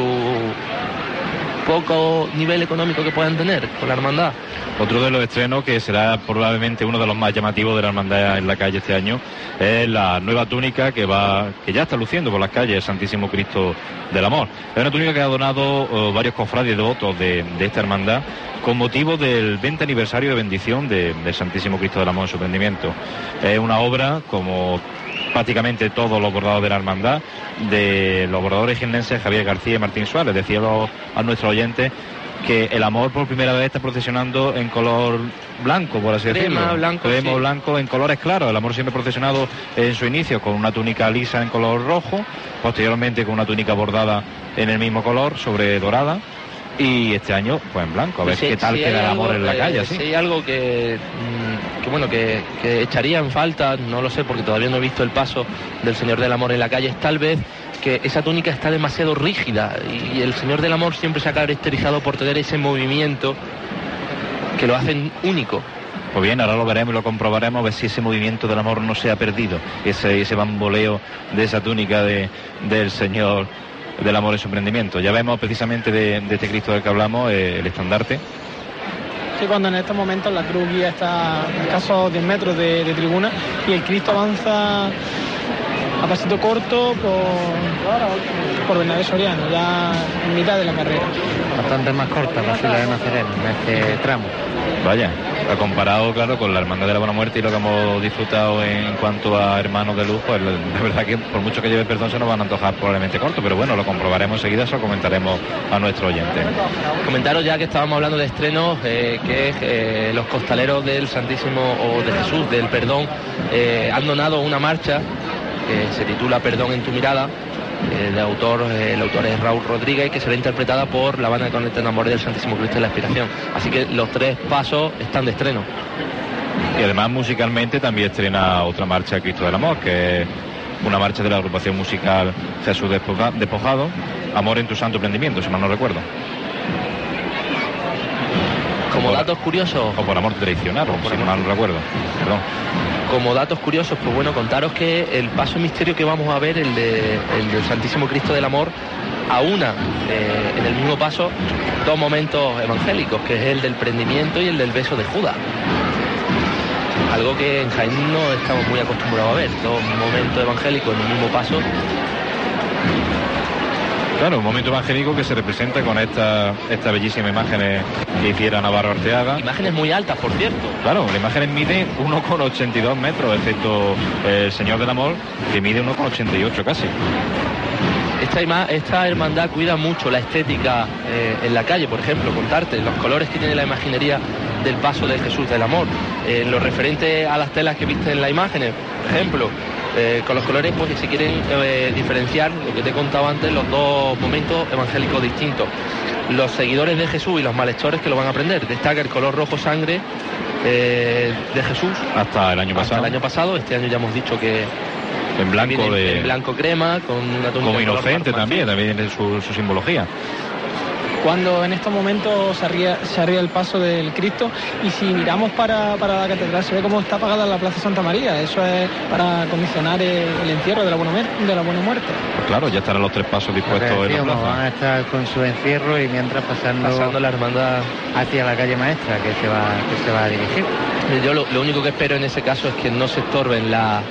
poco nivel económico que puedan tener con la hermandad. Otro de los estrenos que será probablemente uno de los más llamativos de la hermandad en la calle este año es la nueva túnica que va, que ya está luciendo por las calles Santísimo Cristo del Amor. Es una túnica que ha donado eh, varios cofrades devotos de, de esta hermandad con motivo del 20 aniversario de bendición de- del Santísimo Cristo del Amor en su prendimiento. Es una obra como prácticamente todos los bordados de la hermandad, de los bordadores jiennenses Javier García y Martín Suárez. Decía a nuestros oyentes que el amor por primera vez está procesionando en color blanco, por así Crema, decirlo. blanco, Crema sí. blanco en colores claros. El amor siempre procesionado en su inicio con una túnica lisa en color rojo, posteriormente con una túnica bordada en el mismo color sobre dorada. Y este año, pues en blanco, a ver Si- qué tal si queda el amor en la calle. Si hay algo que, mm, que bueno, que, que echaría en falta, no lo sé, porque todavía no he visto el paso del Señor del Amor en la calle, es tal vez que esa túnica está demasiado rígida y el Señor del Amor siempre se ha caracterizado por tener ese movimiento que lo hacen único. Pues bien, ahora lo veremos y lo comprobaremos a ver si ese movimiento del amor no se ha perdido, ese, ese bamboleo de esa túnica de, del Señor del amor en su emprendimiento. Ya vemos precisamente de, de este Cristo del que hablamos eh, el estandarte. Sí, cuando en estos momentos la cruz guía está a escasos 10 metros de, de tribuna y el Cristo avanza a pasito corto por, por Bernabé Soriano, ya en mitad de la carrera. Bastante más corta la fila de Nazareno en este tramo. Vaya, comparado, claro, con la Hermandad de la Buena Muerte y lo que hemos disfrutado en cuanto a hermanos de luz, pues la verdad que por mucho que lleve perdón se nos van a antojar probablemente corto, pero bueno, lo comprobaremos enseguida, se lo comentaremos a nuestro oyente. Comentaros ya que estábamos hablando de estrenos, eh, que eh, los costaleros del Santísimo o de Jesús, del Perdón, eh, han donado una marcha que se titula Perdón en tu mirada. Eh, autor, eh, el autor es Raúl Rodríguez, que será interpretada por la banda de Conecta Amores del Santísimo Cristo de la Aspiración. Así que los tres pasos están de estreno. Y además musicalmente también estrena otra marcha Cristo del Amor, que es una marcha de la agrupación musical Jesús Despoja- Despojado, Amor en tu santo prendimiento, si mal no recuerdo. Como datos curiosos. O por amor traicionaron, si mal no recuerdo. Perdón. Como datos curiosos, pues bueno, contaros que el paso misterio que vamos a ver, el, de, el del Santísimo Cristo del Amor, aúna eh, en el mismo paso dos momentos evangélicos, que es el del prendimiento y el del beso de Judas. Algo que en Jaén no estamos muy acostumbrados a ver, dos momentos evangélicos en el mismo paso. Claro, un momento evangélico que se representa con esta, esta bellísima imagen eh, que hiciera Navarro Arteaga. Imágenes muy altas, por cierto. Claro, la imagen mide 1,82 metros, excepto el Señor del Amor, que mide 1,88 casi. Esta, ima- esta hermandad cuida mucho la estética eh, en la calle, por ejemplo, contarte los colores que tiene la imaginería del paso de Jesús del Amor. En lo referente a las telas que viste en las imágenes, por ejemplo, Eh, con los colores, pues si quieren eh, diferenciar lo que te he contado antes, los dos momentos evangélicos distintos. Los seguidores de Jesús y los malhechores que lo van a aprender. Destaca el color rojo sangre eh, de Jesús. Hasta el año Hasta pasado. el año pasado. Este año ya hemos dicho que En blanco de. en blanco crema, con una como inocente también, también tiene su, su simbología. Cuando en estos momentos se arría, se arría el paso del Cristo y si miramos para, para la catedral se ve cómo está apagada la Plaza Santa María. Eso es para condicionar el, el encierro de la, buena, de la buena muerte. Pues claro, ya estarán los tres pasos dispuestos en la Decíamos, van plaza. a estar con su encierro y mientras pasando, Pasando la hermandad hacia la calle maestra que se va, que se va a dirigir. Yo lo, lo único que espero en ese caso es que no se estorben la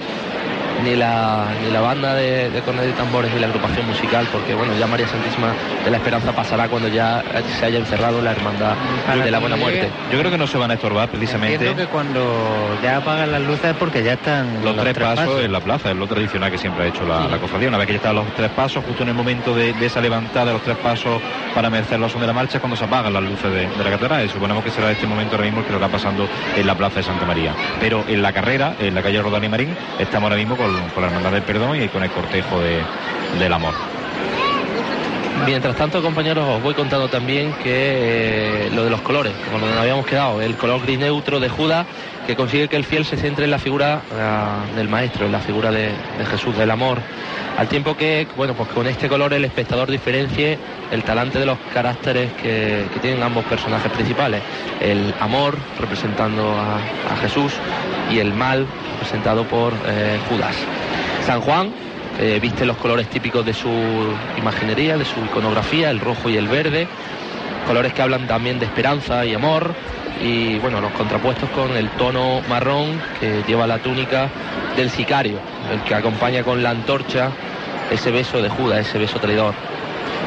ni la, ni la banda de, de cornetas y tambores ni la agrupación musical, porque bueno, ya María Santísima de la Esperanza pasará cuando ya se haya encerrado la hermandad Para de la Buena Muerte. Yo creo que no se van a estorbar precisamente Entiendo que cuando ya apagan las luces es porque ya están los, tres, pasos, en la plaza, es lo tradicional que siempre ha hecho la, la cofradía. Una vez que ya están los tres pasos, justo en el momento de, de esa levantada de los tres pasos para merecer la son de la marcha, es cuando se apagan las luces de, de la catedral. Y suponemos que será este momento ahora mismo el que lo está pasando en la plaza de Santa María. Pero en la carrera, en la calle Rodán y Marín, estamos ahora mismo con, con la Hermandad del Perdón y con el cortejo de- del amor. Mientras tanto, compañeros, os voy contando también que eh, lo de los colores, como nos habíamos quedado, el color gris neutro de Judas, que consigue que el fiel se centre en la figura ah, del maestro, en la figura de, Jesús, del amor. Al tiempo que, bueno, pues con este color el espectador diferencie el talante de los caracteres que, tienen ambos personajes principales. El amor, representando a, a Jesús, y el mal, representado por eh, Judas. San Juan, eh, viste los colores típicos de su imaginería, de su iconografía, el rojo y el verde, colores que hablan también de esperanza y amor, y bueno, los contrapuestos con el tono marrón que lleva la túnica del sicario, el que acompaña con la antorcha ese beso de Judas, ese beso traidor.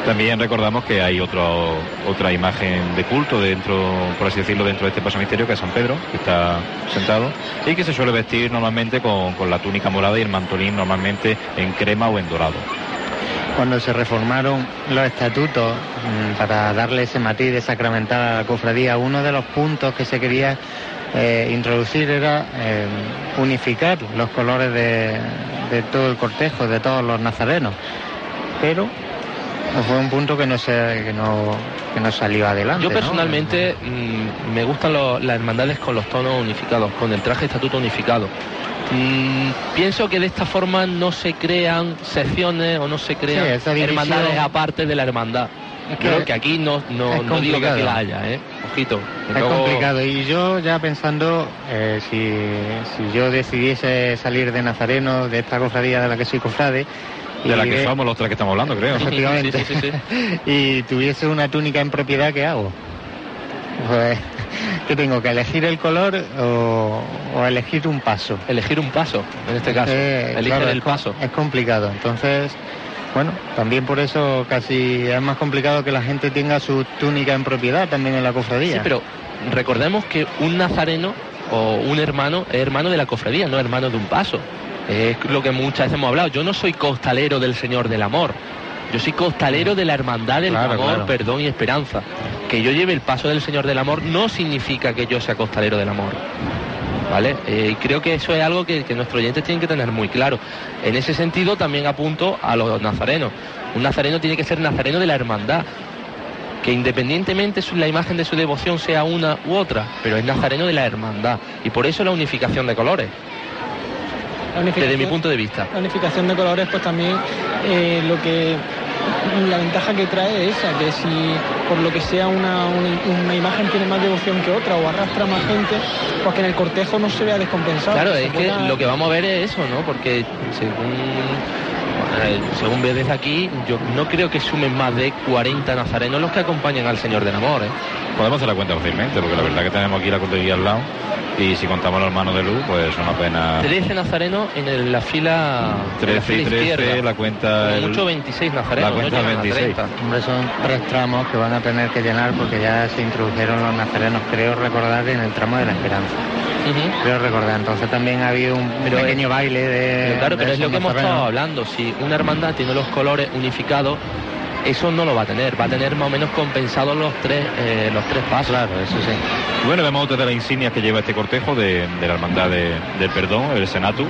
También recordamos que hay otro, otra imagen de culto dentro, por así decirlo, dentro de este paso misterio, que es San Pedro, que está sentado, y que se suele vestir normalmente con, con la túnica morada y el mantolín normalmente en crema o en dorado. Cuando se reformaron los estatutos mm, para darle ese matiz de sacramental a la cofradía, uno de los puntos que se quería eh, introducir era eh, unificar los colores de, de todo el cortejo, de todos los nazarenos. Pero fue un punto que no se, que no, que no salió adelante. Yo ¿no? personalmente mm, me gustan lo- las hermandades con los tonos unificados, con el traje estatuto unificado. Mm, pienso que de esta forma no se crean secciones o no se crean Sí, hermandades aparte de la hermandad. Es que Creo que aquí no, no, no digo que aquí la haya, ¿eh? Ojito. Es luego- complicado y yo ya pensando eh, si, si yo decidiese salir de Nazareno, de esta cofradía de la que soy cofrade, De la y que somos los tres que estamos hablando, creo. Efectivamente. Sí, sí, sí, y tuviese una túnica en propiedad, ¿qué hago? Pues, ¿qué tengo? ¿Que elegir el color o, o elegir un paso? Elegir un paso, en este caso. Eh, Elige claro, el es paso. Es complicado. Entonces, bueno, también por eso casi es más complicado que la gente tenga su túnica en propiedad también en la cofradía. Sí, pero recordemos que un nazareno o un hermano es hermano de la cofradía, no hermano de un paso. Es lo que muchas veces hemos hablado. Yo no soy costalero del Señor del Amor. Yo soy costalero de la hermandad del Claro, amor, claro. perdón y esperanza. Que yo lleve el paso del Señor del Amor no significa que yo sea costalero del amor. ¿Vale? Eh, y creo que eso es algo que, que nuestros oyentes tienen que tener muy claro. En ese sentido también apunto a los nazarenos. Un nazareno tiene que ser nazareno de la hermandad que independientemente su- la imagen de su devoción sea una u otra, pero es nazareno de la hermandad. Y por eso la unificación de colores, desde mi punto de vista. La unificación de colores, pues también eh, lo que la ventaja que trae es esa, que si por lo que sea una, una- una imagen tiene más devoción que otra o arrastra más gente, pues que en el cortejo no se vea descompensado. Claro, es que pueda- lo que vamos a ver es eso, ¿no? Porque según, según veo desde aquí, yo no creo que sumen más de 40 nazarenos los que acompañan al Señor del Amor, ¿eh? Podemos hacer la cuenta fácilmente, porque la verdad que tenemos aquí la cortería al lado, y si contamos los hermanos de luz, pues son apenas 13 nazarenos en el- la fila, en la 13 y fila 13, izquierda. la cuenta... El- mucho 26 nazarenos, la cuenta no llegan a 26. 30. Hombre, son tres tramos que van a tener que llenar porque ya se introdujeron los nazarenos, creo recordar, en el tramo de la esperanza. Creo recordar. Entonces también ha habido un Pero pequeño baile de. Pero claro, de pero es lo que hemos estado hablando. Si una hermandad tiene los colores unificados, eso no lo va a tener. Va a tener más o menos compensados los tres, eh, los tres pasos. Claro, eso sí. Bueno, vemos otra de las insignias que lleva este cortejo de, de la Hermandad de- del Perdón, el Senatu.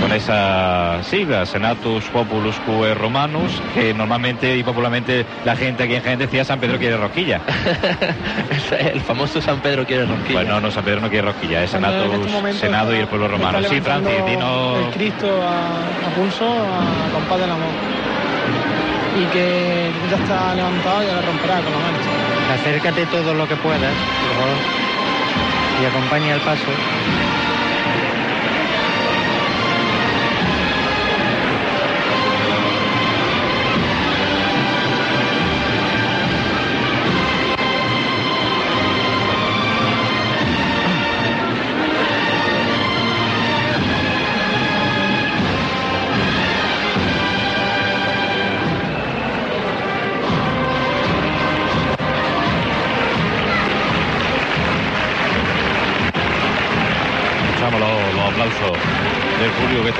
Con esa sigla, Senatus Populus Cue Romanus, que normalmente y popularmente la gente aquí en Jaén decía San Pedro quiere rosquilla. el famoso San Pedro quiere rosquilla. Bueno, no, San Pedro no quiere rosquilla, es Senatus, este momento Senado y el pueblo romano. Sí, Francis, dinos... El Cristo a, a pulso, a compás del amor. Y que ya está levantado y ya le romperá con la mancha. Acércate todo lo que puedas, por favor, y acompaña el paso.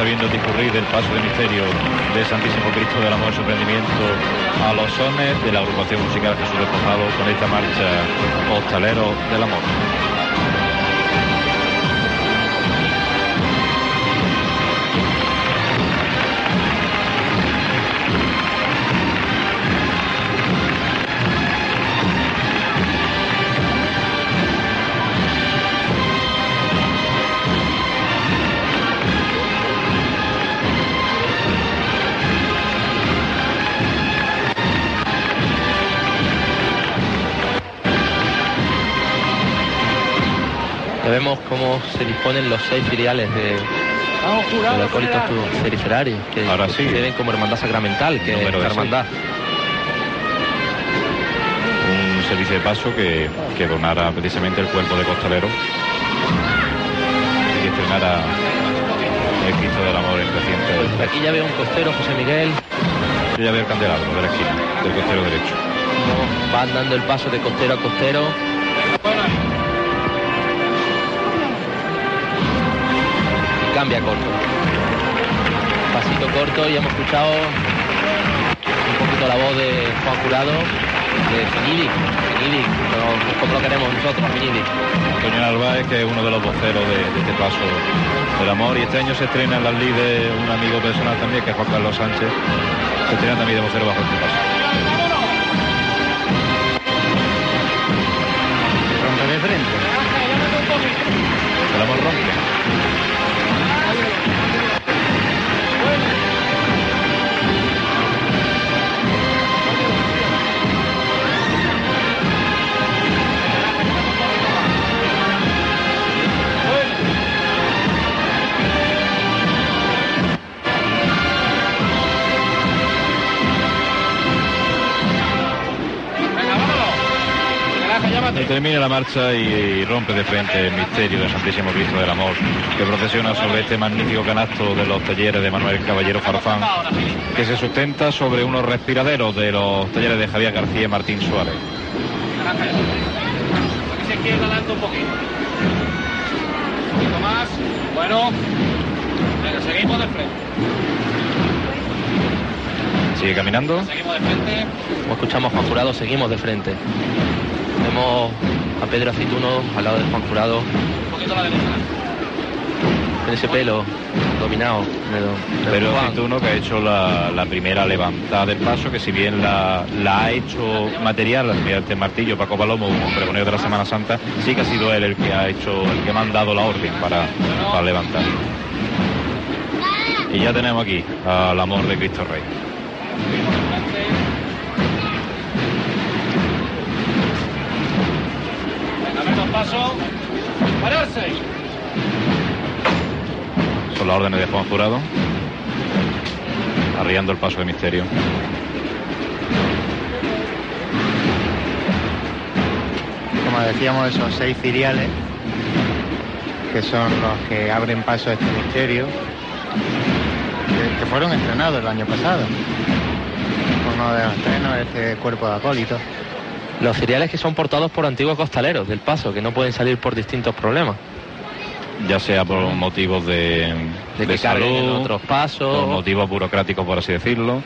Viendo discurrir el paso de misterio del Santísimo Cristo del Amor y Sorprendimiento a los sones de la agrupación musical Jesús Despojado con esta marcha Hostalero del Amor. Ya vemos cómo se disponen los seis filiales de, de los acólitos periferarios, que Ahora sí. que deben como hermandad sacramental, que es hermandad. Un servicio de paso que, que donara precisamente el cuerpo de costalero y estrenara el Cristo del Amor en reciente. Pues aquí ya veo un costero, José Miguel, Yo ya veo el candelabro de la esquina, del costero derecho. van dando el paso de costero a costero. Cambia corto. Pasito corto y hemos escuchado un poquito la voz de Juan Jurado, de Finidi, Finidi, como, como lo queremos nosotros, Finidi. Antonio Narváez, que es uno de los voceros de, de este paso del amor. Y este año se estrena en las lides un amigo personal también, que es Juan Carlos Sánchez. Se estrena también de vocero bajo este paso. Rompe de frente. El amor rompe. Termina la marcha y, y rompe de frente el misterio del Santísimo Cristo del Amor, que procesiona sobre este magnífico canasto de los talleres de Manuel Caballero Farfán, que se sustenta sobre unos respiraderos de los talleres de Javier García y Martín Suárez. Aquí se adelante un poquito. Un poquito más. Bueno. Venga, seguimos de frente. Sigue caminando. Seguimos de frente. Como escuchamos Juan Jurado, seguimos de frente. Vemos a Pedro Aceituno al lado de Juan Jurado, Un poquito a la derecha. con ese pelo dominado. de- de Pero Juan. Aceituno que ha hecho la, la primera levantada del paso, que si bien la, la ha hecho material mediante el martillo Paco Palomo, un pregonero de la Semana Santa, sí que ha sido él el que ha hecho, el que ha mandado la orden para, para levantar. Y ya tenemos aquí al amor de Cristo Rey. Paso. Pararse. Son las órdenes de Juan Jurado. Arriando el paso de misterio. Como decíamos, esos seis filiales, que son los que abren paso a este misterio, que, que fueron estrenados el año pasado. Uno de los estrenos es este cuerpo de acólitos. Los cereales que son portados por antiguos costaleros del paso, que no pueden salir por distintos problemas. Ya sea por motivos de, De de que carguen en salud, otros pasos. por motivos burocráticos, por así decirlo.